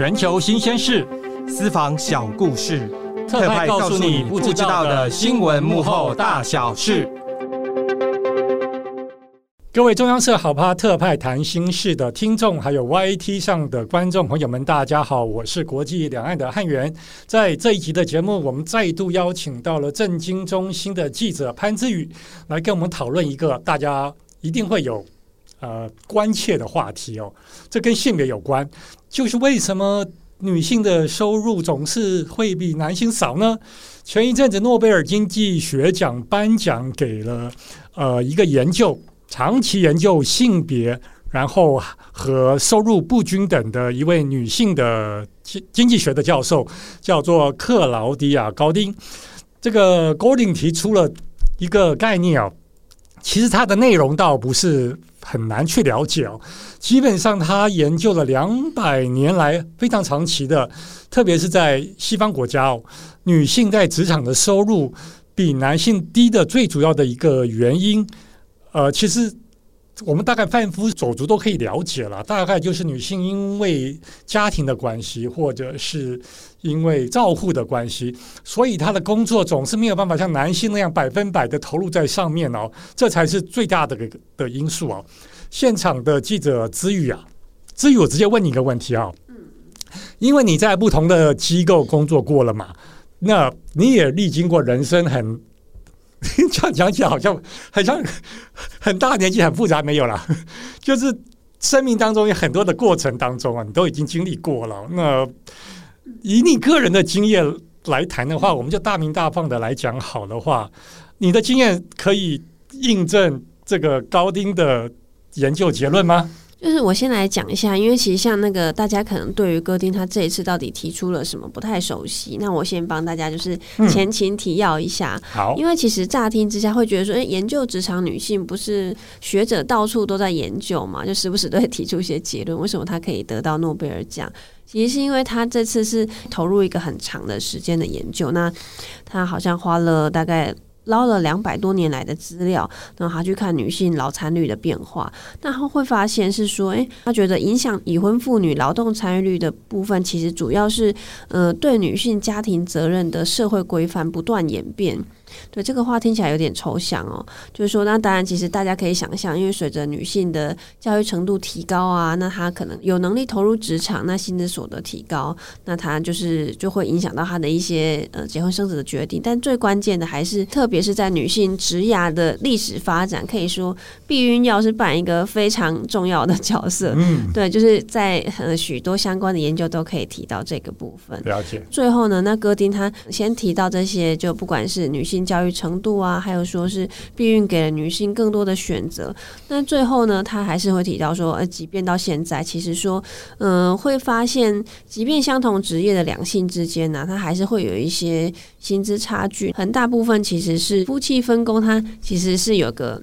全球新鲜事、私房小故事，特派告诉你不知道的新闻幕后大小事。各位中央社好趴特派谈心事的听众，还有 YT 上的观众朋友们，大家好，我是国际两岸的汉源。在这一集的节目，我们再度邀请到了政经中心的记者潘姿宇，来跟我们讨论一个大家一定会有。呃，关切的话题哦，这跟性别有关，就是为什么女性的收入总是会比男性少呢？前一阵子诺贝尔经济学奖颁奖给了呃一个研究长期研究性别，然后和收入不均等的一位女性的经经济学的教授，叫做克劳迪亚·高丁。这个高丁提出了一个概念啊，其实它的内容倒不是。很难去了解哦。基本上，他研究了两百年来非常长期的，特别是在西方国家哦，女性在职场的收入比男性低的最主要的一个原因，呃，其实我们大概贩夫走卒都可以了解了，大概就是女性因为家庭的关系，或者是因为照护的关系，所以她的工作总是没有办法像男性那样百分百的投入在上面哦，这才是最大的的因素哦。现场的记者姿宇啊，姿宇，我直接问你一个问题啊，因为你在不同的机构工作过了嘛，那你也历经过人生很，这样讲起来好像好像很大年纪很复杂没有啦，就是生命当中有很多的过程当中啊，你都已经经历过了。那以你个人的经验来谈的话，我们就大鸣大放的来讲好的话，你的经验可以印证这个高丁的。研究结论吗？就是我先来讲一下，因为其实像那个大家可能对于戈丁他这一次到底提出了什么不太熟悉，那我先帮大家就是前情提要一下。嗯、好，因为其实乍听之下会觉得说，哎，研究职场女性不是学者到处都在研究嘛，就时不时都会提出一些结论。为什么他可以得到诺贝尔奖？其实是因为他这次是投入一个很长的时间的研究，那他好像花了大概。捞了两百多年来的资料，然后他去看女性劳参率的变化，那他会发现是说，诶，他觉得影响已婚妇女劳动参与率的部分，其实主要是，呃，对女性家庭责任的社会规范不断演变。对，这个话听起来有点抽象哦，就是说，那当然，其实大家可以想象，因为随着女性的教育程度提高啊，那她可能有能力投入职场，那薪资所得提高，那她就是就会影响到她的一些呃结婚生子的决定。但最关键的还是，特别是在女性职涯的历史发展，可以说避孕药是扮一个非常重要的角色。嗯，对，就是在呃许多相关的研究都可以提到这个部分。了解。最后呢，那戈丁他先提到这些，就不管是女性。教育程度啊，还有说是避孕给了女性更多的选择。那最后呢，他还是会提到说，呃，即便到现在，其实说，嗯、会发现，即便相同职业的两性之间呢、啊，他还是会有一些薪资差距。很大部分其实是夫妻分工，它其实是有个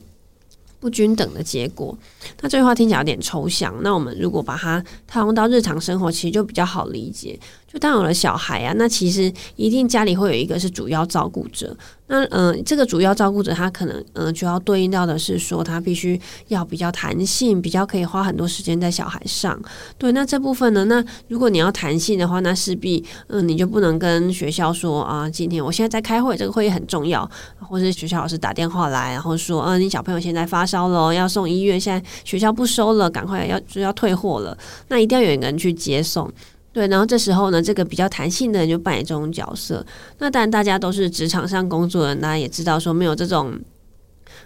不均等的结果。那这句话听起来有点抽象。那我们如果把它套用到日常生活，其实就比较好理解。就当有了小孩啊，那其实一定家里会有一个是主要照顾者。那嗯、呃，这个主要照顾者他可能嗯、呃，就要对应到的是说，他必须要比较弹性，比较可以花很多时间在小孩上。对，那这部分呢，那如果你要弹性的话，那势必嗯、你就不能跟学校说啊，今天我现在在开会，这个会议很重要，或是学校老师打电话来，然后说，嗯、你小朋友现在发烧了，要送医院，现在学校不收了，赶快要就要退货了，那一定要有一个人去接送。对，然后这时候呢，这个比较弹性的人就扮演这种角色。那当然，大家都是职场上工作的人，大家也知道说没有这种，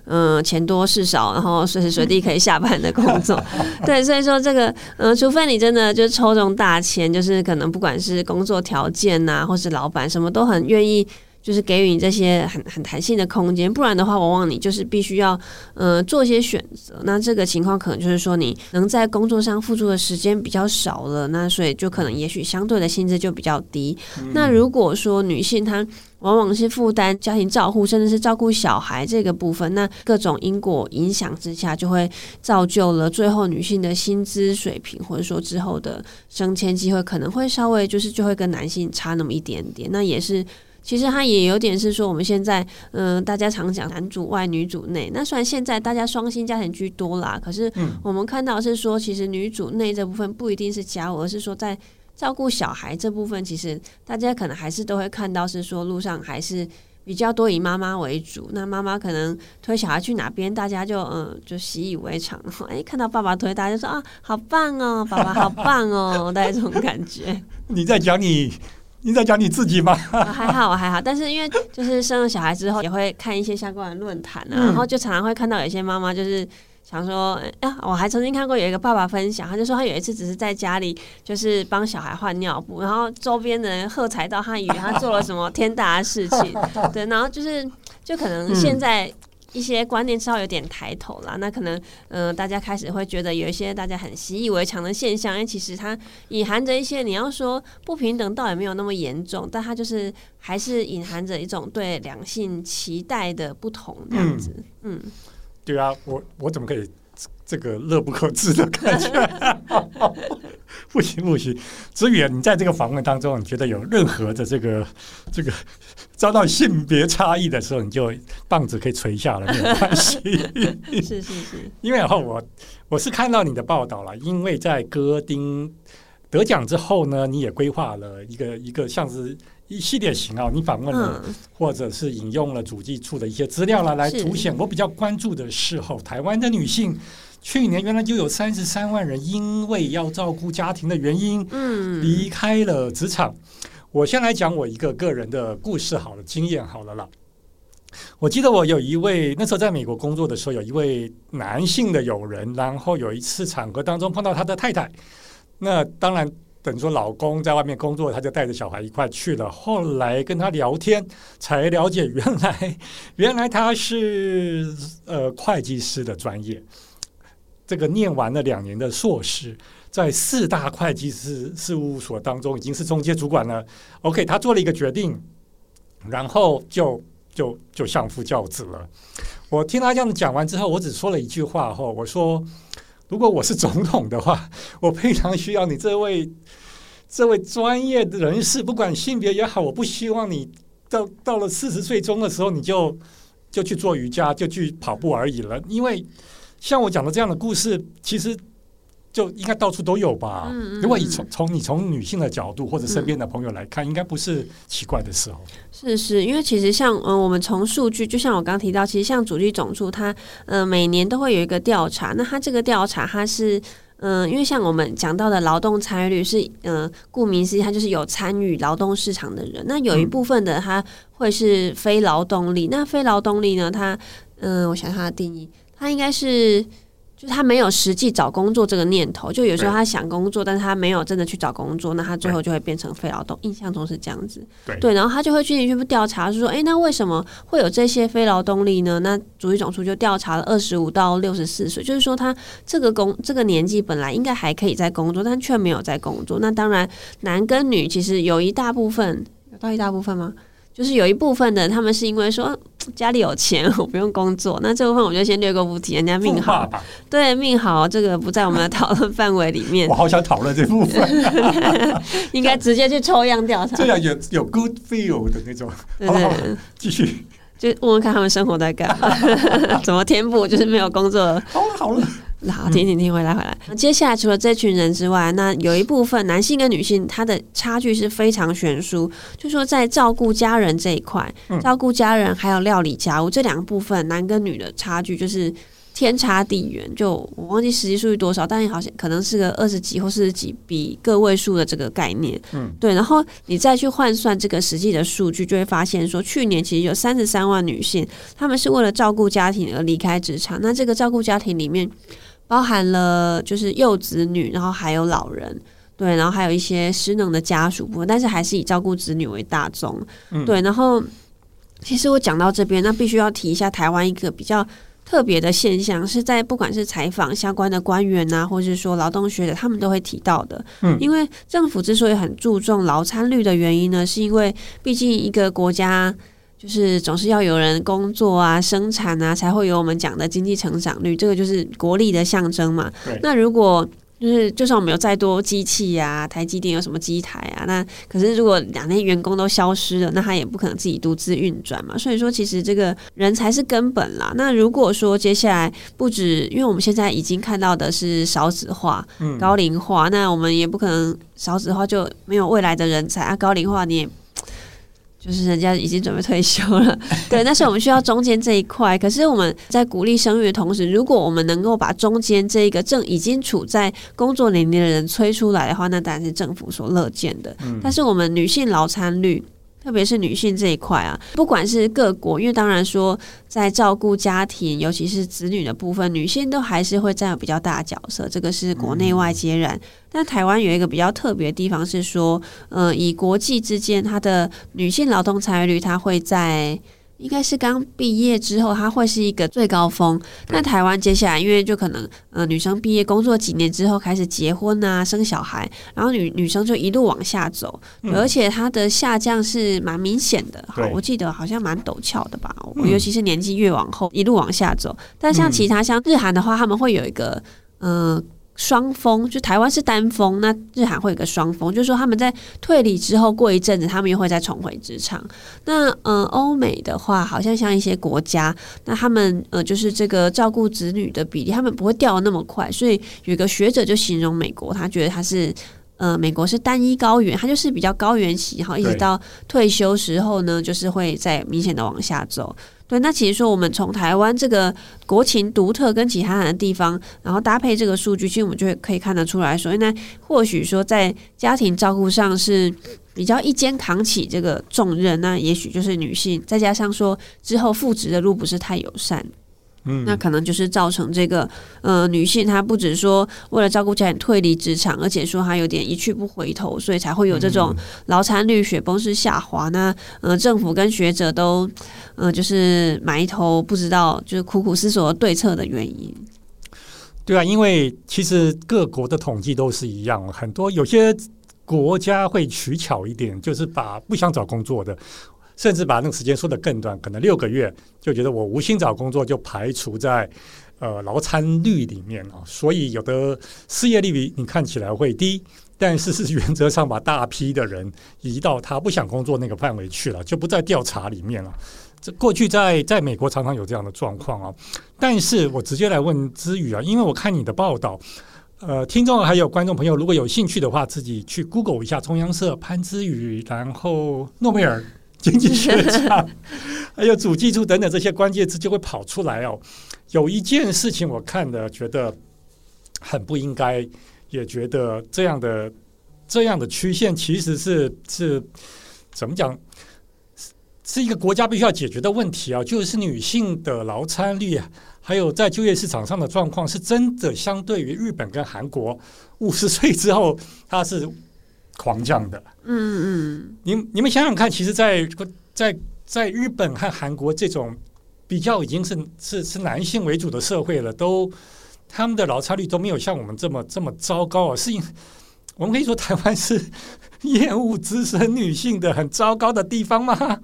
嗯、呃，钱多事少，然后随时随地可以下班的工作。对，所以说这个，嗯、呃，除非你真的就抽中大签，就是可能不管是工作条件呐，或是老板什么都很愿意。就是给予你这些很很弹性的空间，不然的话，往往你就是必须要呃做一些选择。那这个情况可能就是说，你能在工作上付出的时间比较少了，那所以就可能也许相对的薪资就比较低。嗯。那如果说女性她往往是负担家庭照护，甚至是照顾小孩这个部分，那各种因果影响之下，就会造就了最后女性的薪资水平，或者说之后的升迁机会可能会稍微就是就会跟男性差那么一点点。那也是。其实它也有点是说，我们现在，嗯、呃，大家常讲男主外女主内。那虽然现在大家双薪家庭居多啦，可是我们看到是说，其实女主内这部分不一定是家务，而是说在照顾小孩这部分，其实大家可能还是都会看到是说路上还是比较多以妈妈为主。那妈妈可能推小孩去哪边，大家就嗯就习以为常。哎、欸，看到爸爸推，大家就说啊，好棒哦，爸爸好棒哦，大概这种感觉。你在讲你？你在讲你自己吗？还好，我还好，但是因为就是生了小孩之后，也会看一些相关的论坛啊，然后就常常会看到有些妈妈就是想说，哎呀，我还曾经看过有一个爸爸分享，他就说他有一次只是在家里就是帮小孩换尿布，然后周边的人喝彩到，他以为他做了什么天大的事情，对，然后就是就可能现在。一些观念稍微有点抬头啦，那可能嗯、大家开始会觉得有一些大家很习以为常的现象，因为其实它隐含着一些你要说不平等，倒也没有那么严重，但它就是还是隐含着一种对两性期待的不同这样子。嗯对啊，我我怎么可以这个乐不可支的感觉？不行不行，子宇，你在这个访问当中，你觉得有任何的这个这个？遭到性别差异的时候，你就棒子可以垂下了，没有关系。是是是，因为然后我我是看到你的报道了，因为在歌丁得奖之后呢，你也规划了一个一个像是一系列型号，你访问了、嗯、或者是引用了主计处的一些资料了，来凸显我比较关注的是后台湾的女性，去年原来就有三十三万人因为要照顾家庭的原因，嗯，离开了职场。我先来讲我一个个人的故事好了，经验好了啦。我记得我有一位那时候在美国工作的时候，有一位男性的友人，然后有一次场合当中碰到他的太太，那当然等于说老公在外面工作，他就带着小孩一块去了。后来跟他聊天，才了解原来原来他是呃会计师的专业，这个念完了两年的硕士。在四大会计师事务所当中，已经是中介主管了。OK，他做了一个决定，然后就就就相夫教子了。我听他这样讲完之后，我只说了一句话：哈我说，如果我是总统的话，我非常需要你这位这位专业的人士，不管性别也好，我不希望你到到了四十岁中的时候，你就就去做瑜伽，就去跑步而已了。因为像我讲的这样的故事，其实。就应该到处都有吧。嗯嗯、如果你从从你从女性的角度或者身边的朋友来看，嗯、应该不是奇怪的时候。是是，因为其实像嗯，我们从数据，就像我刚刚提到，其实像主力总处，它嗯每年都会有一个调查。那它这个调查，它是嗯，因为像我们讲到的劳动参与率是嗯，顾名思义，它就是有参与劳动市场的人。那有一部分的它会是非劳动力。嗯、那非劳动力呢，它嗯，我想想它的定义，它应该是。就是他没有实际找工作这个念头，就有时候他想工作，但是他没有真的去找工作，那他最后就会变成非劳动。印象中是这样子，对，对，然后他就会进行去调查，就说，哎，那为什么会有这些非劳动力呢？那主计总处就调查了二十五到六十四岁，就是说他这个工这个年纪本来应该还可以在工作，但却没有在工作。那当然，男跟女其实有一大部分，有到一大部分吗？就是有一部分的，他们是因为说 家里有钱，我不用工作。那这部分我就先略过不提，人家命好，对命好，这个不在我们的讨论范围里面。我好想讨论这部分，应该直接去抽样调查。这样有有 good feel 的那种，对对对，继续，就问问看他们生活在干嘛，怎么填补，就是没有工作。好了好了。好，停停停，回来回来。嗯、接下来除了这群人之外，那有一部分男性跟女性，他的差距是非常悬殊。就说在照顾家人这一块，嗯、照顾家人还有料理家务这两个部分，男跟女的差距就是天差地远。就我忘记实际数据多少，但好像可能是个二十几或四十几，比个位数的这个概念。嗯，对。然后你再去换算这个实际的数据，就会发现说，去年其实有三十三万女性，她们是为了照顾家庭而离开职场。那这个照顾家庭里面。包含了就是幼子女，然后还有老人，对，然后还有一些失能的家属部分，但是还是以照顾子女为大宗，嗯、对。然后，其实我讲到这边，那必须要提一下台湾一个比较特别的现象，是在不管是采访相关的官员呐、啊，或是说劳动学者，他们都会提到的。嗯，因为政府之所以很注重劳参率的原因呢，是因为毕竟一个国家。就是总是要有人工作啊、生产啊，才会有我们讲的经济成长率，这个就是国力的象征嘛。那如果就是就算我们有再多机器呀、啊，台积电有什么机台啊，那可是如果两天员工都消失了，那他也不可能自己独自运转嘛。所以说，其实这个人才是根本啦。那如果说接下来不止，因为我们现在已经看到的是少子化、高龄化，那我们也不可能少子化就没有未来的人才啊，高龄化你也。就是人家已经准备退休了，对，但是我们需要中间这一块。可是我们在鼓励生育的同时，如果我们能够把中间这一个正已经处在工作年龄的人催出来的话，那当然是政府所乐见的。但是我们女性劳参率。特别是女性这一块啊，不管是各国，因为当然说在照顾家庭，尤其是子女的部分，女性都还是会占有比较大的角色，这个是国内外皆然。但台湾有一个比较特别的地方是说，呃，以国际之间，它的女性劳动参与率，它会在。应该是刚毕业之后，它会是一个最高峰。那台湾接下来，因为就可能呃，女生毕业工作几年之后开始结婚啊，生小孩，然后女女生就一路往下走，嗯、而且它的下降是蛮明显的。好，我记得好像蛮陡峭的吧？我尤其是年纪越往后，一路往下走。但像其他像日韩的话，他们会有一个嗯。呃双峰，就台湾是单峰，那日韩会有个双峰，就是说他们在退离之后，过一阵子他们又会再重回职场。那呃，欧美的话，好像像一些国家，那他们呃，就是这个照顾子女的比例，他们不会掉得那么快。所以有一个学者就形容美国，他觉得他是呃，美国是单一高原，它就是比较高原期，然后一直到退休时候呢，就是会再明显的往下走。对，那其实说我们从台湾这个国情独特跟其他的地方，然后搭配这个数据，其实我们就会可以看得出来所以，那或许说在家庭照顾上是比较一肩扛起这个重任，那也许就是女性，再加上说之后复职的路不是太友善。嗯，那可能就是造成这个呃女性她不止说为了照顾家庭退离职场，而且说她有点一去不回头，所以才会有这种劳产率雪崩式下滑。那呃政府跟学者都呃就是埋头不知道，就是苦苦思索对策的原因。对啊，因为其实各国的统计都是一样，很多有些国家会取巧一点，就是把不想找工作的。甚至把那个时间说得更短，可能六个月就觉得我无心找工作，就排除在呃劳参率里面啊。所以有的失业率比你看起来会低，但是是原则上把大批的人移到他不想工作那个范围去了，就不在调查里面了。这过去在在美国常常有这样的状况啊。但是我直接来问姿瑜啊，因为我看你的报道，呃，听众还有观众朋友如果有兴趣的话，自己去 Google 一下中央社潘姿瑜，然后诺贝尔。经济学家，还有主计处等等这些关键字就会跑出来哦。有一件事情我看的觉得很不应该，也觉得这样的这样的曲线其实是是怎么讲？是一个国家必须要解决的问题啊，就是女性的劳参率，还有在就业市场上的状况，是真的相对于日本跟韩国，五十岁之后它是。狂降的，嗯嗯，你你们想想看，其实在，在在在日本和韩国这种比较已经是是是男性为主的社会了，都他们的劳差率都没有像我们这么这么糟糕啊！是因我们可以说台湾是 厌恶资深女性的很糟糕的地方吗？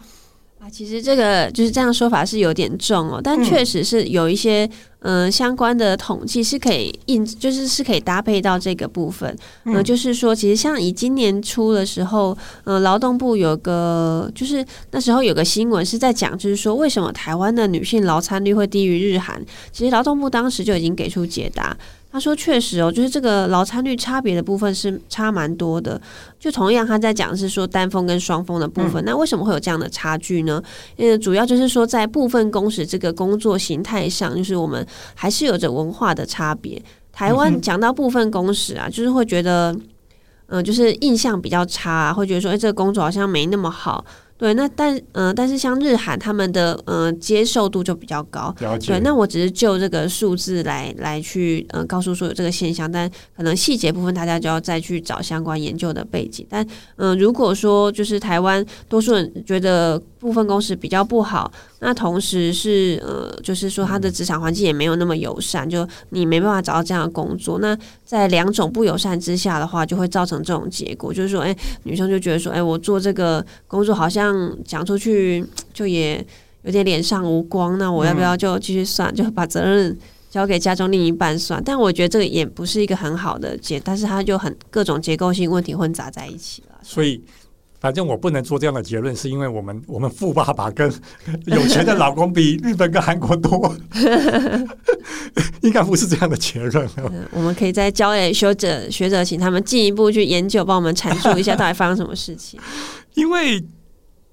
啊，其实这个就是这样说法是有点重哦，但确实是有一些嗯、呃、相关的统计是可以印，就是是可以搭配到这个部分。嗯、呃，就是说，其实像以今年初的时候，呃，劳动部有个就是那时候有个新闻是在讲，就是说为什么台湾的女性劳参率会低于日韩？其实劳动部当时就已经给出解答。他说：“确实哦，就是这个劳参率差别的部分是差蛮多的。就同样他在讲是说单峰跟双峰的部分，嗯、那为什么会有这样的差距呢？呃，主要就是说在部分工时这个工作形态上，就是我们还是有着文化的差别。台湾讲到部分工时啊，就是会觉得，嗯、呃，就是印象比较差、啊，会觉得说，哎，这个工作好像没那么好。”对，那但嗯、呃，但是像日韩他们的嗯、呃、接受度就比较高。了解。对，那我只是就这个数字来来去嗯、呃、告诉说有这个现象，但可能细节部分大家就要再去找相关研究的背景。但嗯、呃，如果说就是台湾多数人觉得部分公司比较不好，那同时是呃，就是说他的职场环境也没有那么友善，就你没办法找到这样的工作。那在两种不友善之下的话，就会造成这种结果，就是说，哎，女生就觉得说，哎，我做这个工作好像。讲出去就也有点脸上无光，那我要不要就继续算，就把责任交给家中另一半算。但我觉得这个也不是一个很好的结，但是它就很各种结构性问题混杂在一起了。所以。反正我不能做这样的结论，是因为我们我们富爸爸跟有钱的老公比日本跟韩国多，应该不是这样的结论。我们可以再交给学者学者，请他们进一步去研究，帮我们阐述一下到底发生什么事情。因为，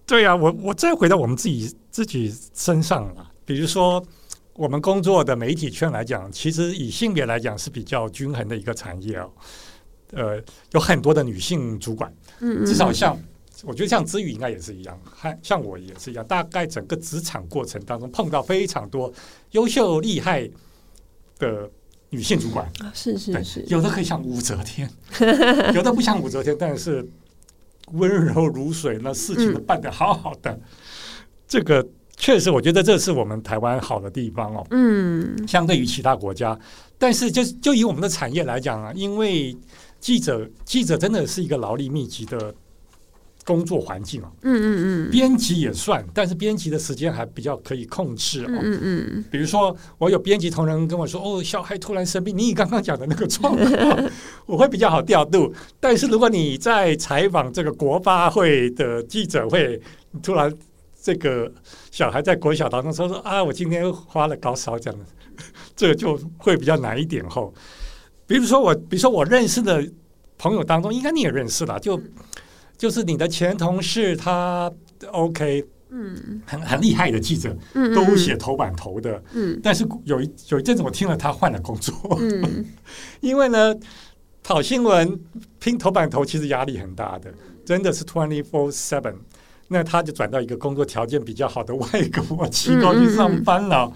对啊，我我再回到我们自己自己身上了，比如说我们工作的媒体圈来讲，其实以性别来讲是比较均衡的一个产业哦。呃，有很多的女性主管，至少像。我觉得像子宇应该也是一样，还像我也是一样。大概整个职场过程当中，碰到非常多优秀厉害的女性主管，是是是，有的可以像武则天，有的不像武则天，但是温柔如水，那事情都办得好好的。嗯、这个确实，我觉得这是我们台湾好的地方哦。嗯，相对于其他国家，但是就就以我们的产业来讲啊，因为记者记者真的是一个劳力密集的。工作环境啊，嗯嗯嗯，编辑也算，但是编辑的时间还比较可以控制哦。嗯嗯，比如说我有编辑同仁跟我说，哦，小孩突然生病，你刚刚讲的那个状况，我会比较好调度。但是如果你在采访这个国发会的记者会，突然这个小孩在国小当中说说啊，我今天发了高烧，这样的，这个就会比较难一点哦。比如说我，比如说我认识的朋友当中，应该你也认识了，就。就是你的前同事，他 OK，嗯，很很厉害的记者，嗯，都写头版头的，嗯，但是有一有一阵子我听了他换了工作，嗯，因为呢，跑新闻拼头版头其实压力很大的，真的是 twenty four seven，那他就转到一个工作条件比较好的外国机构去上班了。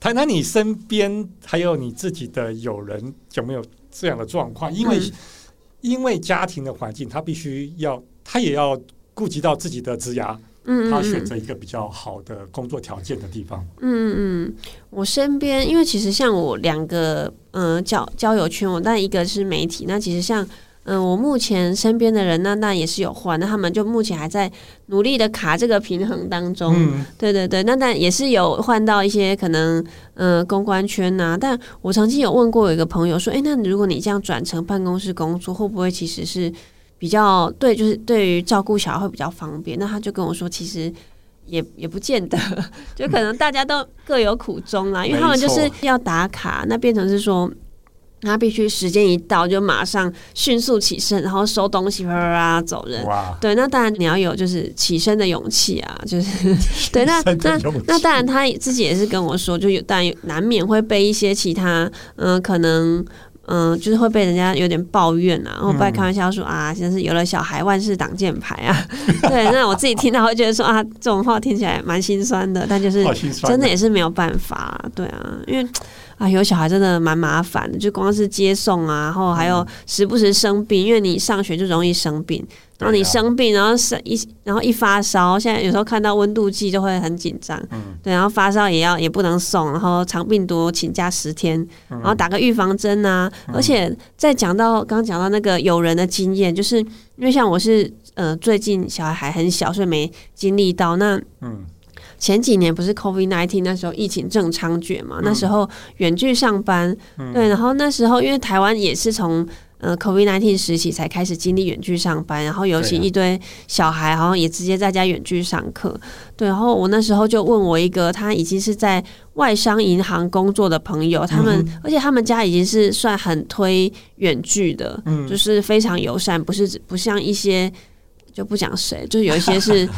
谈谈你身边还有你自己的友人有没有这样的状况？因为。因为家庭的环境，他必须要，他也要顾及到自己的职涯，嗯，他选择一个比较好的工作条件的地方。嗯嗯，我身边，因为其实像我两个，嗯、呃，交交友圈，我但一个是媒体，那其实像。嗯，我目前身边的人，那那也是有换，那他们就目前还在努力的卡这个平衡当中。嗯、对对对，那但也是有换到一些可能，呃，公关圈呐、啊。但我曾经有问过有一个朋友说，诶，那如果你这样转成办公室工作，会不会其实是比较对，就是对于照顾小孩会比较方便？那他就跟我说，其实也也不见得，就可能大家都各有苦衷啦，因为他们就是要打卡，那变成是说。他必须时间一到就马上迅速起身，然后收东西，啪啪啪走人。哇！对，那当然你要有就是起身的勇气啊，就是对。那那那当然他自己也是跟我说，就有但难免会被一些其他嗯、呃，可能嗯、呃，就是会被人家有点抱怨啊，然后不爱开玩笑说、嗯、啊，现在是有了小孩万事挡箭牌啊。对，那我自己听到会觉得说啊，这种话听起来蛮心酸的，但就是真的也是没有办法，对啊，因为。啊，有小孩真的蛮麻烦的，就光是接送啊，然后还有时不时生病，因为你上学就容易生病，然后你生病，然后生一然后一发烧，现在有时候看到温度计就会很紧张，嗯，对，然后发烧也要也不能送，然后肠病毒请假十天，然后打个预防针啊，而且再讲到刚刚讲到那个有人的经验，就是因为像我是呃最近小孩还很小，所以没经历到那嗯。前几年不是 COVID nineteen 那时候疫情正猖獗嘛？嗯、那时候远距上班，嗯、对，然后那时候因为台湾也是从呃，COVID nineteen 时期才开始经历远距上班，然后尤其一堆小孩好像也直接在家远距上课，对。然后我那时候就问我一个他已经是在外商银行工作的朋友，他们、嗯、而且他们家已经是算很推远距的，嗯、就是非常友善，不是不像一些就不讲谁，就是有一些是。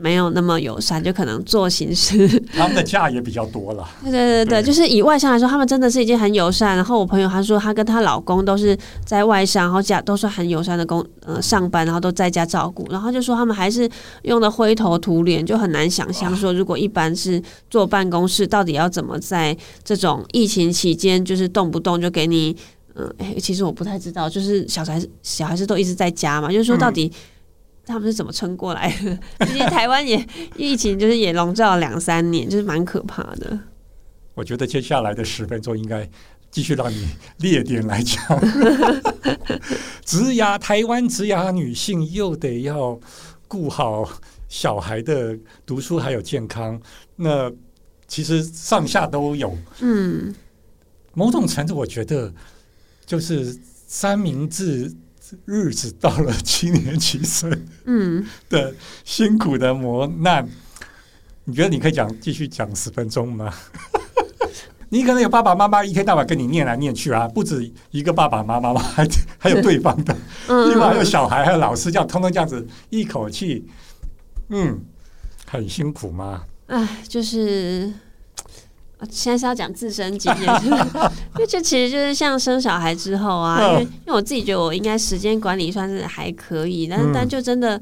没有那么友善，就可能做形式。他们的假也比较多了。对对对对，对就是以外商来说，他们真的是已经很友善。然后我朋友他说，她跟她老公都是在外商，然后家都是很友善的工呃上班，然后都在家照顾。然后就说他们还是用的灰头土脸，就很难想象说，如果一般是坐办公室，到底要怎么在这种疫情期间，就是动不动就给你嗯、呃，其实我不太知道，就是小孩小孩子都一直在家嘛，就是说到底。嗯他们是怎么撑过来的？毕竟台湾也疫情，就是也笼罩了两三年，就是蛮可怕的。我觉得接下来的十分钟应该继续让你列点来讲。职涯台湾职涯女性又得要顾好小孩的读书还有健康，那其实上下都有。嗯。某种程度，我觉得就是三明治日子到了七年级生，嗯的辛苦的磨难，你觉得你可以讲继续讲十分钟吗？你可能有爸爸妈妈一天到晚跟你念来念去啊，不止一个爸爸妈妈嘛，还还有对方的，另外还有小孩，还有老师，这样通通这样子一口气，嗯，很辛苦吗？哎，就是现在是要讲自身经验，因为这其实就是像生小孩之后啊，因为因为我自己觉得我应该时间管理算是还可以，但是但就真的。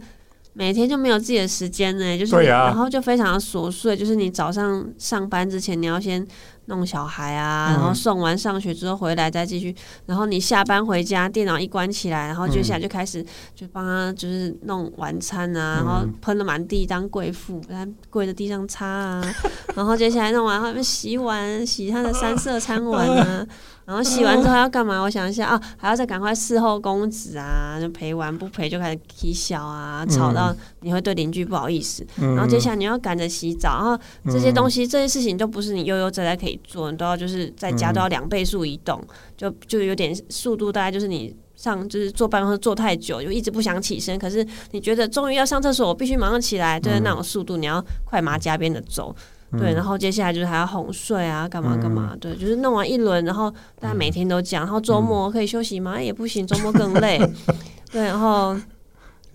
每天就没有自己的时间呢，就是，然后就非常的琐碎，就是你早上上班之前，你要先弄小孩啊，然后送完上学之后回来再继续，然后你下班回家，电脑一关起来，然后接下来就开始就帮他就是弄晚餐啊，然后喷了满地当贵妇，他跪在地上擦啊，然后接下来弄完后面洗碗，洗他的三色餐碗啊。然后洗完之后要干嘛？我想一下啊，还要再赶快伺候公子啊，就陪完不陪就开始起笑啊，吵到你会对邻居不好意思。嗯、然后接下来你要赶着洗澡，然后这些东西、嗯、这些事情都不是你悠悠哉哉可以做，你都要就是在家都要两倍速移动，嗯、就就有点速度，大概就是你上就是坐办公室坐太久，就一直不想起身，可是你觉得终于要上厕所，我必须马上起来，就是那种速度，你要快马加鞭的走。对，然后接下来就是还要哄睡啊，干嘛干嘛？对，就是弄完一轮，然后大家每天都讲，然后周末可以休息吗？也不行，周末更累。对，然后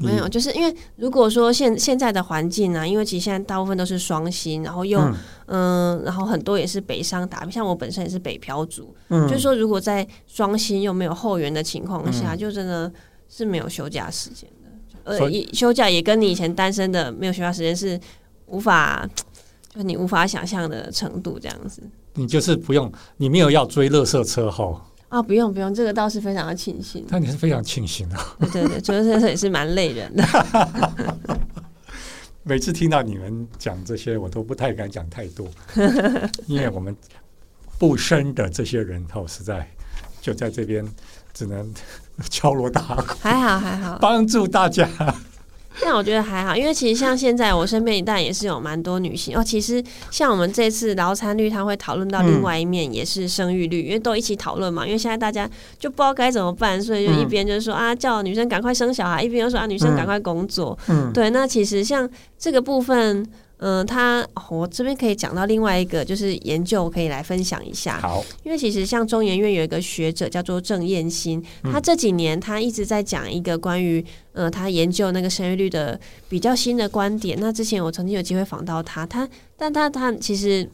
没有，就是因为如果说现现在的环境呢，因为其实现在大部分都是双薪，然后又嗯，然后很多也是北上打拼，像我本身也是北漂族，就是说如果在双薪又没有后援的情况下，就真的是没有休假时间的。呃，休假也跟你以前单身的没有休假时间是无法。就是你无法想象的程度，这样子。你就是不用，你没有要追乐色车后啊，不用不用，这个倒是非常的庆幸。那你是非常庆幸的。对对对，追垃圾车也是蛮累人的。每次听到你们讲这些，我都不太敢讲太多，因为我们不深的这些人头实在就在这边，只能 敲锣打鼓。还好还好，帮助大家。但我觉得还好，因为其实像现在我身边一旦也是有蛮多女性哦。其实像我们这次劳参率，他会讨论到另外一面，也是生育率，嗯、因为都一起讨论嘛。因为现在大家就不知道该怎么办，所以就一边就是说、嗯、啊，叫女生赶快生小孩，一边又说啊，女生赶快工作。嗯，对。那其实像这个部分。嗯，他我这边可以讲到另外一个，就是研究可以来分享一下。好，因为其实像中研院有一个学者叫做郑燕新，他这几年他一直在讲一个关于呃他研究那个生育率的比较新的观点。那之前我曾经有机会访到他，他但他他其实。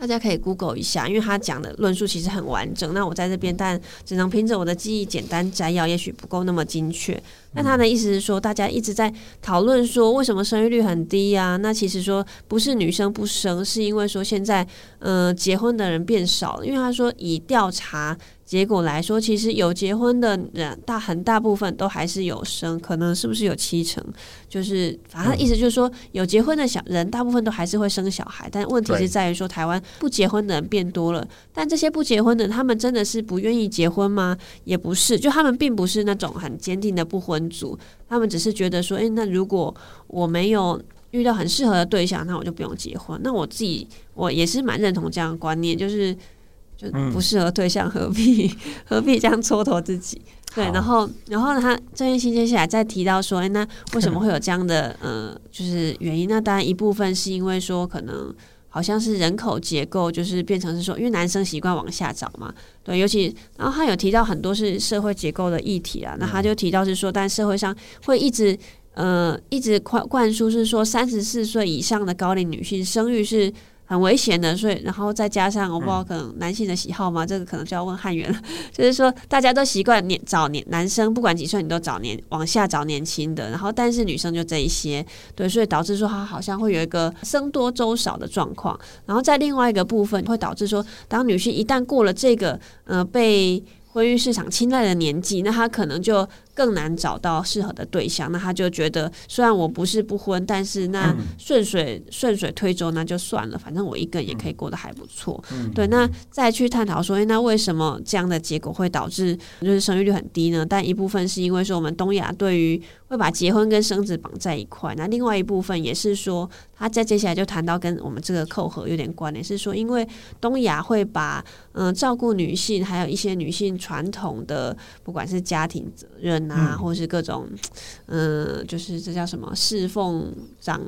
大家可以 Google 一下，因为他讲的论述其实很完整。那我在这边，但只能凭着我的记忆简单摘要，也许不够那么精确。那他的意思是说，大家一直在讨论说，为什么生育率很低呀？那其实说不是女生不生，是因为说现在呃结婚的人变少了。因为他说以调查。结果来说，其实有结婚的人大很大部分都还是有生，可能是不是有七成？就是反正意思就是说，有结婚的小人大部分都还是会生小孩，但问题是在于说，台湾不结婚的人变多了。但这些不结婚的，他们真的是不愿意结婚吗？也不是，就他们并不是那种很坚定的不婚族，他们只是觉得说，诶，那如果我没有遇到很适合的对象，那我就不用结婚。那我自己我也是蛮认同这样的观念，就是。就不适合对象，何必何必这样蹉跎自己？对，然后然后呢，他郑燕新接下来再提到说，哎，那为什么会有这样的呃，就是原因？那当然一部分是因为说，可能好像是人口结构，就是变成是说，因为男生习惯往下找嘛。对，尤其然后他有提到很多是社会结构的议题啊。那他就提到是说，但社会上会一直呃一直灌灌输是说，三十四岁以上的高龄女性生育是。很危险的，所以然后再加上我不知道可能男性的喜好嘛，嗯、这个可能就要问汉元了。就是说大家都习惯年找年男生，不管几岁你都找年往下找年轻的，然后但是女生就这一些，对，所以导致说他好像会有一个僧多粥少的状况。然后在另外一个部分会导致说，当女性一旦过了这个呃被婚育市场青睐的年纪，那她可能就。更难找到适合的对象。那他就觉得，虽然我不是不婚，但是那顺水顺水推舟那就算了，反正我一个人也可以过得还不错。对，那再去探讨说，哎，那为什么这样的结果会导致就是生育率很低呢？但一部分是因为说我们东亚对于会把结婚跟生子绑在一块，那另外一部分也是说，他在接下来就谈到跟我们这个扣合有点关联，是说因为东亚会把嗯、呃、照顾女性，还有一些女性传统的，不管是家庭责任啊，嗯、或是各种嗯、呃，就是这叫什么侍奉长。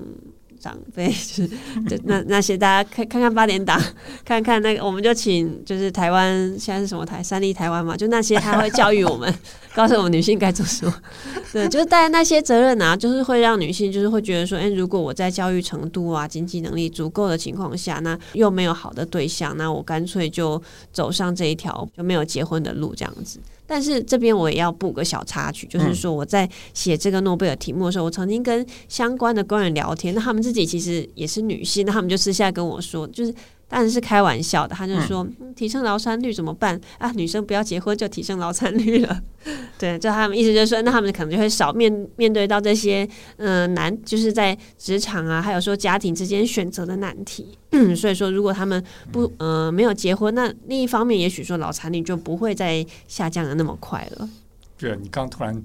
长辈 就是就那那些大家看看看八点档，看看那个，我们就请就是台湾现在是什么台三立台湾嘛，就那些他会教育我们，告诉我们女性该做什么。对，就是带那些责任啊，就是会让女性就是会觉得说，哎、欸，如果我在教育程度啊、经济能力足够的情况下，那又没有好的对象，那我干脆就走上这一条就没有结婚的路这样子。但是这边我也要补个小插曲，就是说我在写这个诺贝尔题目的时候，我曾经跟相关的官员聊天，那他们自己其实也是女性，那他们就私下跟我说，就是。当然是开玩笑的，他就说、嗯、提升劳参率怎么办啊？女生不要结婚就提升劳参率了，对，就他们意思就是说，那他们可能就会少面面对到这些嗯、呃、难，就是在职场啊，还有说家庭之间选择的难题。嗯，所以说如果他们不嗯、呃、没有结婚，那另一方面也许说劳参率就不会再下降的那么快了。对，你刚突然。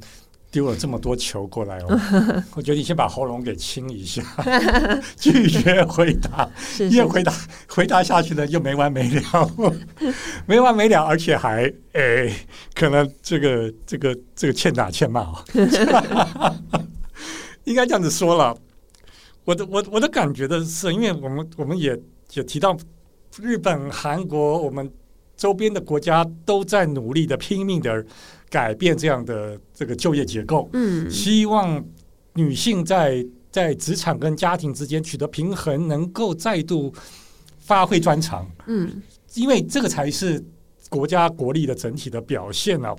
丢了这么多球过来哦，我觉得你先把喉咙给清一下，拒绝回答，因为回答回答下去呢就没完没了，没完没了，而且还诶、欸，可能这个这个这个欠打欠骂哦，应该这样子说了。我的我我的感觉的是，因为我们我们也也提到日本、韩国，我们周边的国家都在努力的拼命的。改变这样的这个就业结构，嗯，希望女性在在职场跟家庭之间取得平衡，能够再度发挥专长，嗯，因为这个才是国家国力的整体的表现啊。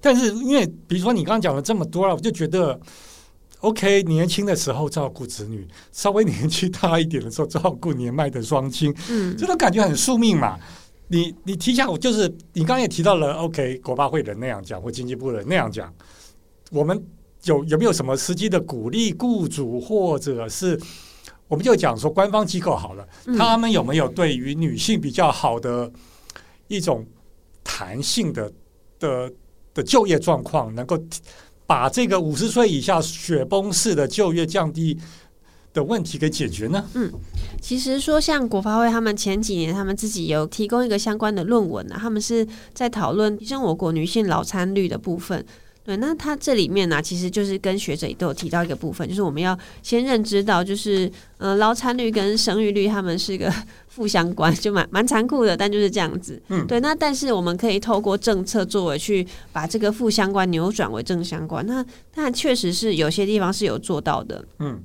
但是，因为比如说你刚刚讲了这么多了，我就觉得，OK，年轻的时候照顾子女，稍微年纪大一点的时候照顾年迈的双亲，嗯，这种感觉很宿命嘛。你你提一下，我就是你刚刚也提到了，OK，国发会的那样讲，或经济部的那样讲，我们有有没有什么实际的鼓励雇主，或者是我们就讲说官方机构好了，他们有没有对于女性比较好的一种弹性的的的就业状况，能够把这个五十岁以下雪崩式的就业降低的问题给解决呢？嗯，其实说像国发会，他们前几年他们自己有提供一个相关的论文呢、啊，他们是在讨论提升我国女性老参率的部分。对，那它这里面呢、啊，其实就是跟学者也都有提到一个部分，就是我们要先认知到，就是呃，劳参率跟生育率他们是一个负相关，就蛮蛮残酷的，但就是这样子。嗯，对。那但是我们可以透过政策作为去把这个负相关扭转为正相关。那那确实是有些地方是有做到的。嗯。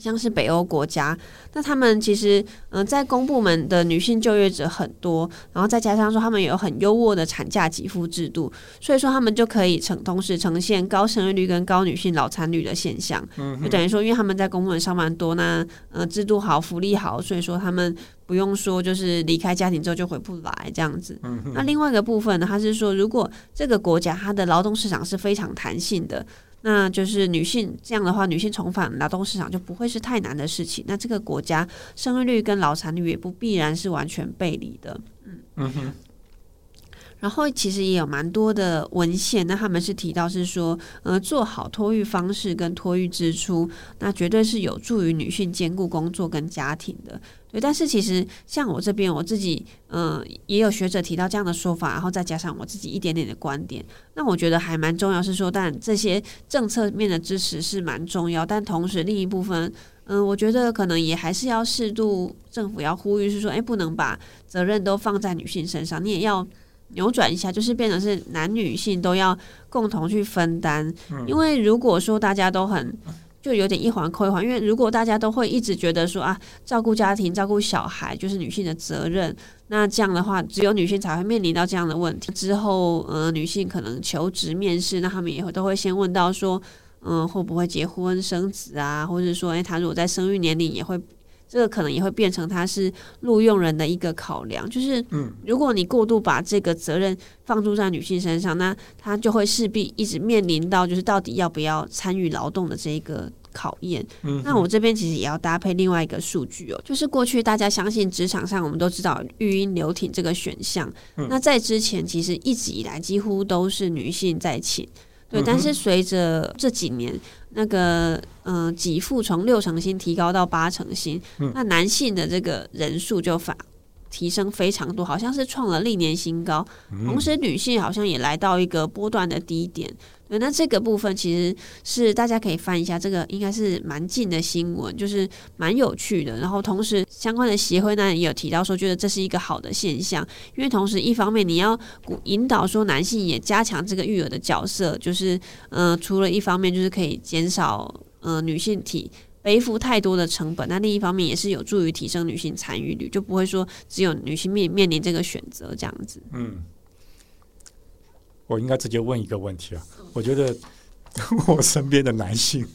像是北欧国家，那他们其实，嗯、呃，在公部门的女性就业者很多，然后再加上说他们有很优渥的产假给付制度，所以说他们就可以呈同时呈现高生育率跟高女性老残率的现象。嗯，就等于说，因为他们在公部门上班多，那呃制度好，福利好，所以说他们不用说就是离开家庭之后就回不来这样子。嗯，那另外一个部分呢，他是说，如果这个国家它的劳动市场是非常弹性的。那就是女性这样的话，女性重返劳动市场就不会是太难的事情。那这个国家生育率跟劳产率也不必然是完全背离的。嗯嗯哼。然后其实也有蛮多的文献，那他们是提到是说，呃，做好托育方式跟托育支出，那绝对是有助于女性兼顾工作跟家庭的。对，但是其实像我这边，我自己，嗯、也有学者提到这样的说法，然后再加上我自己一点点的观点，那我觉得还蛮重要，是说，但这些政策面的支持是蛮重要，但同时另一部分，嗯、我觉得可能也还是要适度，政府要呼吁是说，哎，不能把责任都放在女性身上，你也要。扭转一下，就是变成是男女性都要共同去分担。因为如果说大家都很就有点一环扣一环，因为如果大家都会一直觉得说啊，照顾家庭、照顾小孩就是女性的责任，那这样的话，只有女性才会面临到这样的问题。之后，呃，女性可能求职面试，那他们也会都会先问到说，嗯、呃，会不会结婚生子啊，或者说，诶，他如果在生育年龄也会。这个可能也会变成他是录用人的一个考量。就是，嗯，如果你过度把这个责任放诸在女性身上，那他就会势必一直面临到就是到底要不要参与劳动的这一个考验。嗯，那我这边其实也要搭配另外一个数据哦，就是过去大家相信职场上我们都知道育婴留停这个选项，那在之前其实一直以来几乎都是女性在请。对，但是随着这几年那个嗯，给付从六成新提高到八成新，嗯、那男性的这个人数就反提升非常多，好像是创了历年新高。同时，女性好像也来到一个波段的低点。那这个部分其实是大家可以翻一下，这个应该是蛮近的新闻，就是蛮有趣的。然后同时相关的协会呢也有提到说，觉得这是一个好的现象，因为同时一方面你要引导说男性也加强这个育儿的角色，就是呃除了一方面就是可以减少呃女性体背负太多的成本，那另一方面也是有助于提升女性参与率，就不会说只有女性面面临这个选择这样子。嗯。我应该直接问一个问题啊！我觉得 我身边的男性，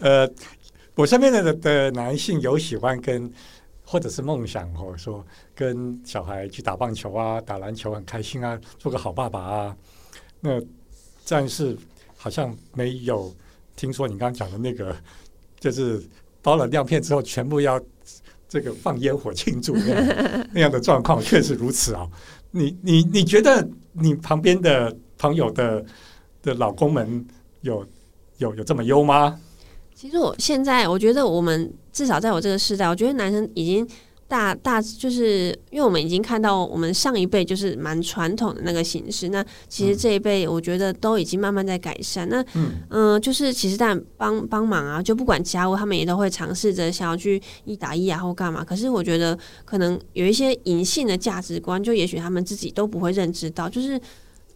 呃，我身边的的男性有喜欢跟或者是梦想，或者说跟小孩去打棒球啊、打篮球很开心啊，做个好爸爸啊。那但是好像没有听说你刚刚讲的那个，就是包了亮片之后全部要这个放烟火庆祝那样那样的状况，确实如此啊！你你你觉得？你旁边的朋友的的老公们有有有这么优吗？其实我现在我觉得我们至少在我这个时代，我觉得男生已经大大就是因为我们已经看到我们上一辈就是蛮传统的那个形式，那其实这一辈我觉得都已经慢慢在改善。那嗯就是其实但帮帮忙啊，就不管家务，他们也都会尝试着想要去一打一啊或干嘛。可是我觉得可能有一些隐性的价值观，就也许他们自己都不会认知到，就是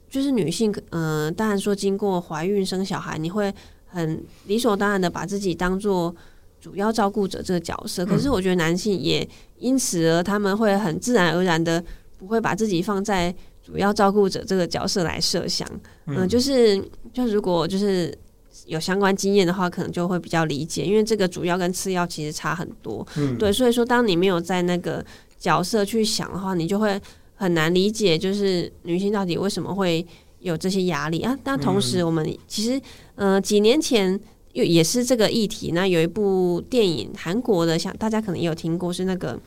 就是女性嗯、呃，当然说经过怀孕生小孩，你会。很理所当然的把自己当做主要照顾者这个角色，可是我觉得男性也因此而他们会很自然而然的不会把自己放在主要照顾者这个角色来设想，嗯，就是就如果就是有相关经验的话，可能就会比较理解，因为这个主要跟次要其实差很多，嗯，对，所以说当你没有在那个角色去想的话，你就会很难理解，就是女性到底为什么会有这些压力。啊？但同时我们其实。呃，几年前又也是这个议题。那有一部电影，韩国的，像大家可能也有听过，是那个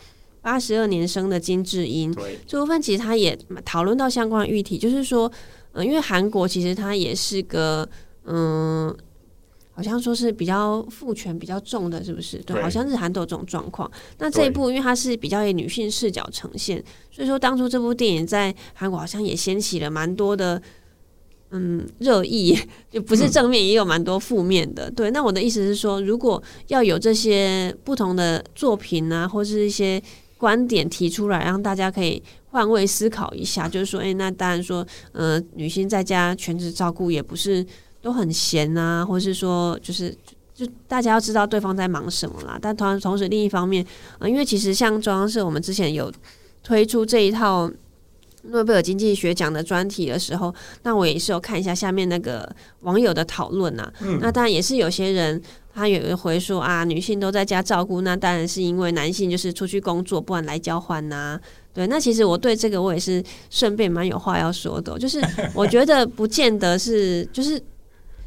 八十二年生的金智英。对，这部分其实他也讨论到相关的议题，就是说，嗯、呃，因为韩国其实它也是个，嗯、呃，好像说是比较父权比较重的，是不是？对，对好像日韩都有这种状况。那这一部，因为它是比较以女性视角呈现，所以说当初这部电影在韩国好像也掀起了蛮多的。嗯，热议 就不是正面，也有蛮多负面的。对，那我的意思是说，如果要有这些不同的作品啊，或是一些观点提出来，让大家可以换位思考一下，就是说，诶，那当然说，呃，女性在家全职照顾也不是都很闲啊，或是说，就是就大家要知道对方在忙什么啦。但同同时，另一方面，呃，因为其实像中央社，我们之前有推出这一套。诺贝尔经济学奖的专题的时候，那我也是有看一下下面那个网友的讨论呐。嗯、那当然也是有些人他有一回说啊，女性都在家照顾，那当然是因为男性就是出去工作，不然来交换呐、啊。对，那其实我对这个我也是顺便蛮有话要说的，就是 我觉得不见得是，就是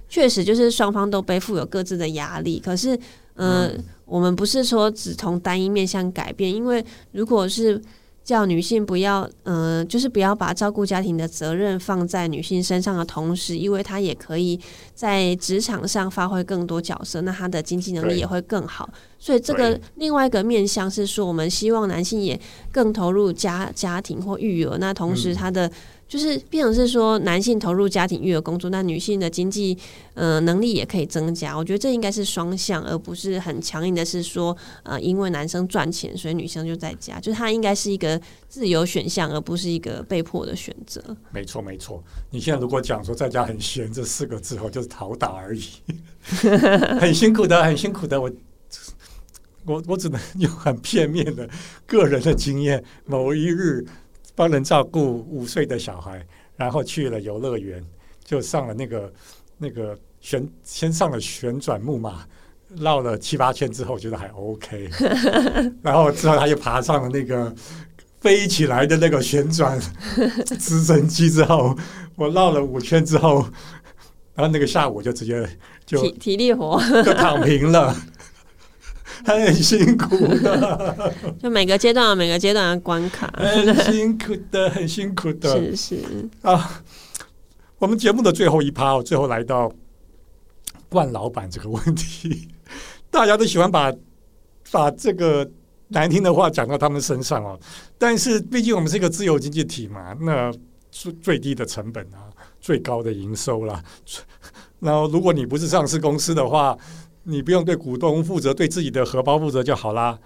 确实就是双方都背负有各自的压力，可是呃，嗯、我们不是说只从单一面向改变，因为如果是。叫女性不要，嗯、呃，就是不要把照顾家庭的责任放在女性身上的同时，因为她也可以在职场上发挥更多角色，那她的经济能力也会更好。所以这个另外一个面向是说，我们希望男性也更投入家家庭或育儿，那同时他的。嗯就是变成是说，男性投入家庭育儿工作，那女性的经济呃能力也可以增加。我觉得这应该是双向，而不是很强硬的是说，呃，因为男生赚钱，所以女生就在家。就是它应该是一个自由选项，而不是一个被迫的选择。没错，没错。你现在如果讲说在家很闲这四个字后，就是讨打而已，很辛苦的，很辛苦的。我我我只能用很片面的个人的经验，某一日。帮人照顾五岁的小孩，然后去了游乐园，就上了那个那个旋，先上了旋转木马，绕了七八圈之后，觉得还 OK，然后之后他又爬上了那个飞起来的那个旋转直升机之后，我绕了五圈之后，然后那个下午就直接就体体力活。就躺平了，还很辛苦的，就每个阶段每个阶段的关卡，很辛苦的，很辛苦的，是是啊。我们节目的最后一趴，最后来到冠老板这个问题，大家都喜欢把把这个难听的话讲到他们身上哦。但是毕竟我们是一个自由经济体嘛，那最最低的成本啊，最高的营收啦。然后如果你不是上市公司的话，你不用对股东负责，对自己的荷包负责就好啦。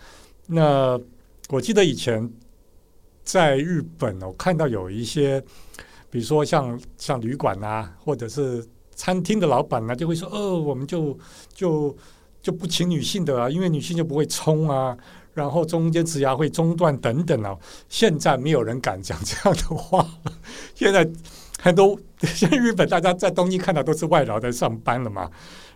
那我记得以前在日本，我看到有一些。比如说像像旅馆啊，或者是餐厅的老板呢、啊，就会说：“哦，我们就就就不请女性的啊，因为女性就不会冲啊，然后中间职涯会中断等等啊。”现在没有人敢讲这样的话。现在很多 像日本，大家在东京看到都是外劳在上班了嘛。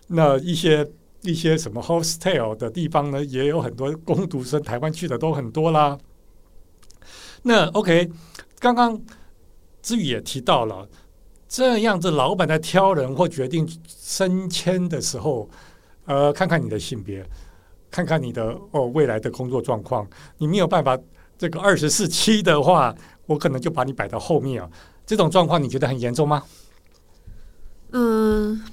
那一些一些什么 hostel 的地方呢，也有很多工读生，台湾去的都很多啦。那 OK，刚刚。志宇也提到了，这样子老板在挑人或决定升迁的时候，呃，看看你的性别，看看你的哦未来的工作状况，你没有办法这个二十四七的话，我可能就把你摆到后面啊。这种状况你觉得很严重吗？嗯，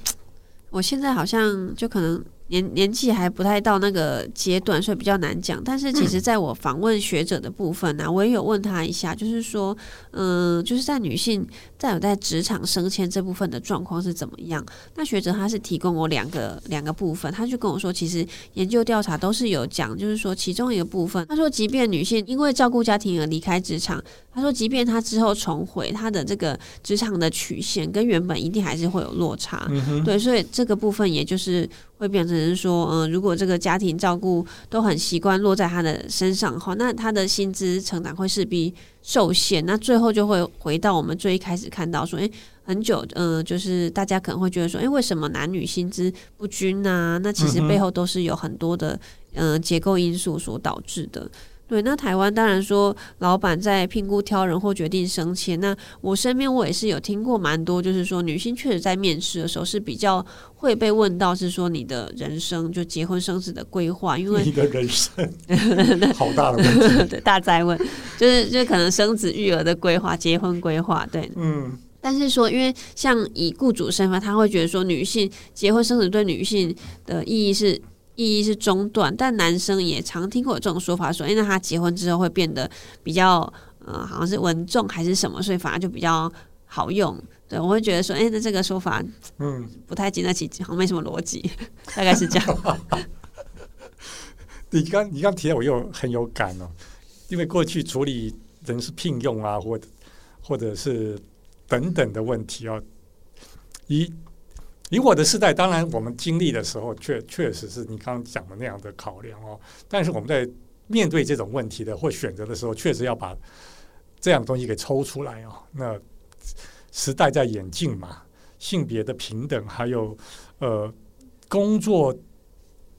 我现在好像就可能。年年纪还不太到那个阶段，所以比较难讲。但是其实在我访问学者的部分呢、啊，我也有问他一下，就是说，嗯、呃，就是在女性在有在职场升迁这部分的状况是怎么样？那学者他是提供我两个两个部分，他就跟我说，其实研究调查都是有讲，就是说其中一个部分，他说，即便女性因为照顾家庭而离开职场，他说，即便她之后重回她的这个职场的曲线跟原本一定还是会有落差。嗯、对，所以这个部分也就是。会变成是说，嗯、呃，如果这个家庭照顾都很习惯落在他的身上的话，那他的薪资成长会势必受限。那最后就会回到我们最一开始看到说，诶，很久，嗯、呃，就是大家可能会觉得说，诶，为什么男女薪资不均啊？那其实背后都是有很多的，嗯、呃，结构因素所导致的。对，那台湾当然说，老板在评估挑人或决定升迁。那我身边我也是有听过蛮多，就是说女性确实在面试的时候是比较会被问到，是说你的人生就结婚生子的规划，因为你的人生 好大的问题，对，大哉问，就是就可能生子育儿的规划、结婚规划，对，嗯。但是说，因为像以雇主身份，他会觉得说，女性结婚生子对女性的意义是。意义是中断，但男生也常听过这种说法，说，哎，那他结婚之后会变得比较，呃，好像是稳重还是什么，所以反而就比较好用。对，我会觉得说，哎，那这个说法，嗯，不太经得起，好像没什么逻辑，大概是这样。你刚你刚提到，我又很有感哦，因为过去处理人事聘用啊，或者或者是等等的问题哦，一。以我的时代，当然我们经历的时候，确确实是你刚刚讲的那样的考量哦。但是我们在面对这种问题的或选择的时候，确实要把这样的东西给抽出来哦。那时代在演进嘛，性别的平等，还有呃工作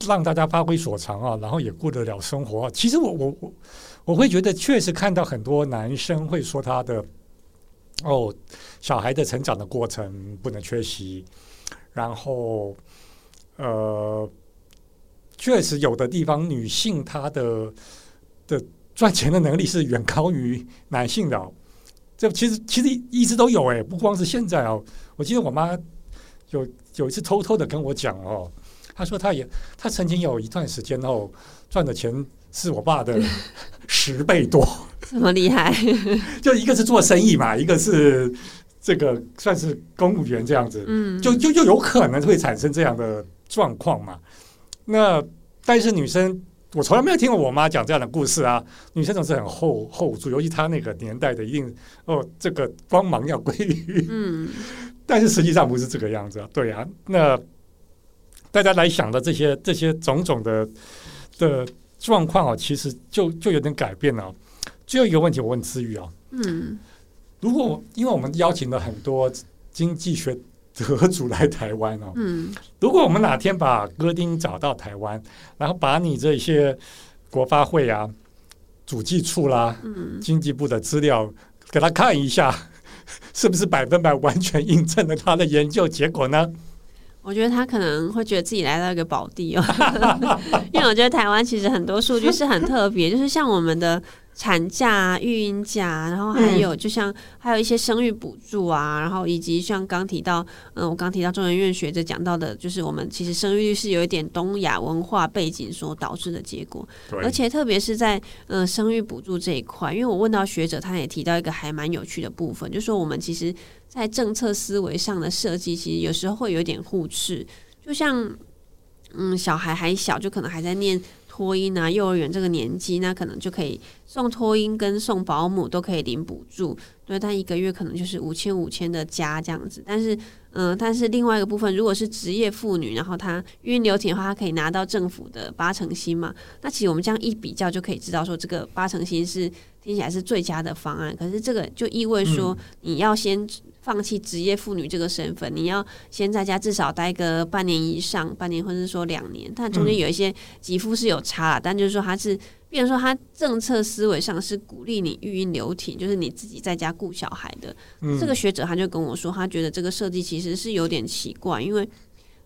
让大家发挥所长啊，然后也顾得了生活。其实我我我我会觉得，确实看到很多男生会说他的哦，小孩的成长的过程不能缺席。然后，呃，确实有的地方女性她的的赚钱的能力是远高于男性的，哦。这其实其实一直都有哎，不光是现在哦。我记得我妈有有一次偷偷的跟我讲哦，她说她也她曾经有一段时间哦赚的钱是我爸的十倍多，这么厉害？就一个是做生意嘛，一个是。这个算是公务员这样子，嗯，就就就有可能会产生这样的状况嘛。那但是女生，我从来没有听过我妈讲这样的故事啊。女生总是很厚厚住，尤其她那个年代的，一定哦，这个光芒要归于，嗯。但是实际上不是这个样子啊，对啊。那大家来想的这些这些种种的的状况啊，其实就就有点改变了。最后一个问题，我问姿瑜啊，嗯。如果因为我们邀请了很多经济学得主来台湾哦。嗯，如果我们哪天把歌丁找到台湾，然后把你这些国发会啊、主计处啦、嗯、经济部的资料给他看一下，是不是百分百完全印证了他的研究结果呢？我觉得他可能会觉得自己来到一个宝地哦，因为我觉得台湾其实很多数据是很特别，就是像我们的。产假、育婴假，然后还有就像还有一些生育补助啊，然后以及像刚提到，嗯，我刚提到中研院学者讲到的，就是我们其实生育率是有一点东亚文化背景所导致的结果，而且特别是在嗯生育补助这一块，因为我问到学者，他也提到一个还蛮有趣的部分，就是说我们其实在政策思维上的设计，其实有时候会有点互斥，就像嗯小孩还小，就可能还在念。托婴啊，幼儿园这个年纪，那可能就可以送托婴跟送保姆都可以领补助，对，但一个月可能就是五千五千的加这样子。但是，嗯、呃，但是另外一个部分，如果是职业妇女，然后她孕留停的话，她可以拿到政府的八成薪嘛。那其实我们这样一比较，就可以知道说，这个八成薪是听起来是最佳的方案。可是这个就意味说，你要先。放弃职业妇女这个身份，你要先在家至少待个半年以上，半年或者是说两年，但中间有一些给付是有差，嗯、但就是说他是，比如说他政策思维上是鼓励你育婴留停，就是你自己在家顾小孩的。嗯、这个学者他就跟我说，他觉得这个设计其实是有点奇怪，因为，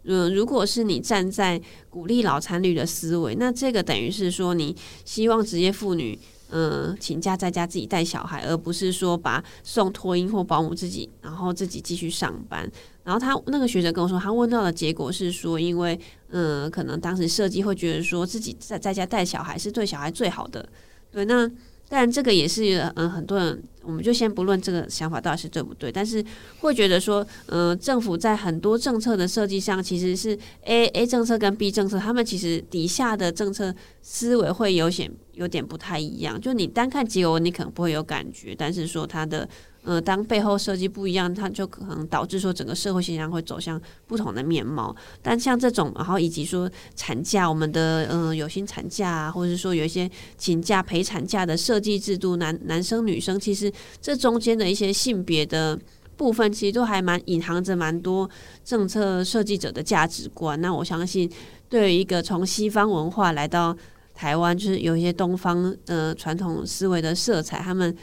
嗯、呃，如果是你站在鼓励老残率的思维，那这个等于是说你希望职业妇女。嗯，请假在家自己带小孩，而不是说把送托婴或保姆自己，然后自己继续上班。然后他那个学者跟我说，他问到的结果是说，因为嗯，可能当时设计会觉得说自己在在家带小孩是对小孩最好的。对，那。但这个也是，嗯，很多人，我们就先不论这个想法到底是对不对，但是会觉得说，嗯，政府在很多政策的设计上，其实是 A A 政策跟 B 政策，他们其实底下的政策思维会有些有点不太一样。就你单看结果，你可能不会有感觉，但是说它的。呃，当背后设计不一样，它就可能导致说整个社会现象会走向不同的面貌。但像这种，然后以及说产假，我们的嗯、有薪产假啊，或者是说有一些请假陪产假的设计制度，男男生女生，其实这中间的一些性别的部分，其实都还蛮隐含着蛮多政策设计者的价值观。那我相信，对于一个从西方文化来到台湾，就是有一些东方呃传统思维的色彩，他们。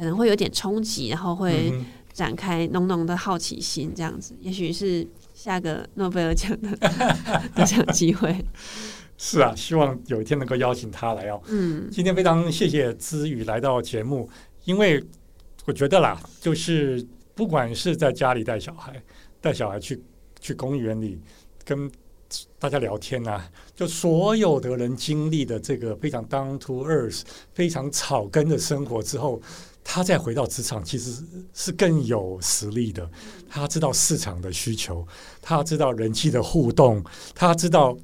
可能会有点冲击，然后会展开浓浓的好奇心，这样子，也许是下个诺贝尔奖的 得奖机会。是啊，希望有一天能够邀请他来哦。嗯，今天非常谢谢姿瑜来到节目，因为我觉得啦，就是不管是在家里带小孩，带小孩去去公园里跟大家聊天啊，就所有的人经历的这个非常 down to earth、非常草根的生活之后。他再回到职场，其实是更有实力的。他知道市场的需求，他知道人际的互动，他知道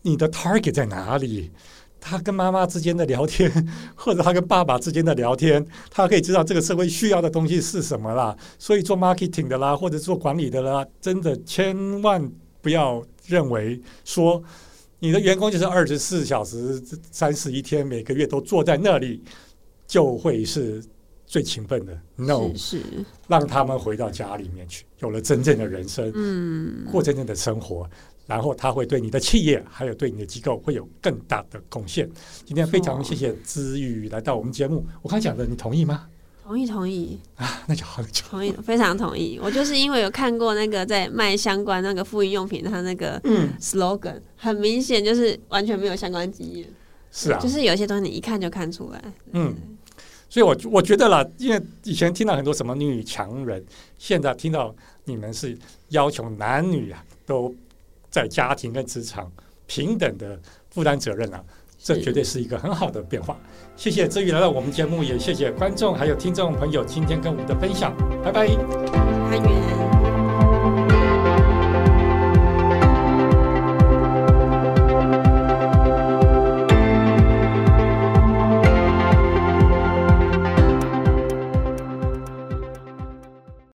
你的 target 在哪里。他跟妈妈之间的聊天，或者他跟爸爸之间的聊天，他可以知道这个社会需要的东西是什么啦。所以做 marketing 的啦，或者做管理的啦，真的千万不要认为说你的员工就是二十四小时、三十一天，每个月都坐在那里，就会是。最勤奋的，no，是，是。让他们回到家里面去，有了真正的人生，嗯，过真正的生活，然后他会对你的企业还有对你的机构会有更大的贡献。今天非常谢谢姿瑜来到我们节目，我刚讲的你同意吗？同意，同意。啊，那就好，那就同意，非常同意。我就是因为有看过那个在卖相关那个妇婴用品，他那个嗯。slogan，很明显就是完全没有相关经验，是啊，就是有些东西你一看就看出来，嗯。所以我，我我觉得啦，因为以前听到很多什么女强人，现在听到你们是要求男女啊都在家庭跟职场平等的负担责任啊，这绝对是一个很好的变化。谢谢姿瑜来到我们节目，也谢谢观众还有听众朋友今天跟我们的分享，拜拜。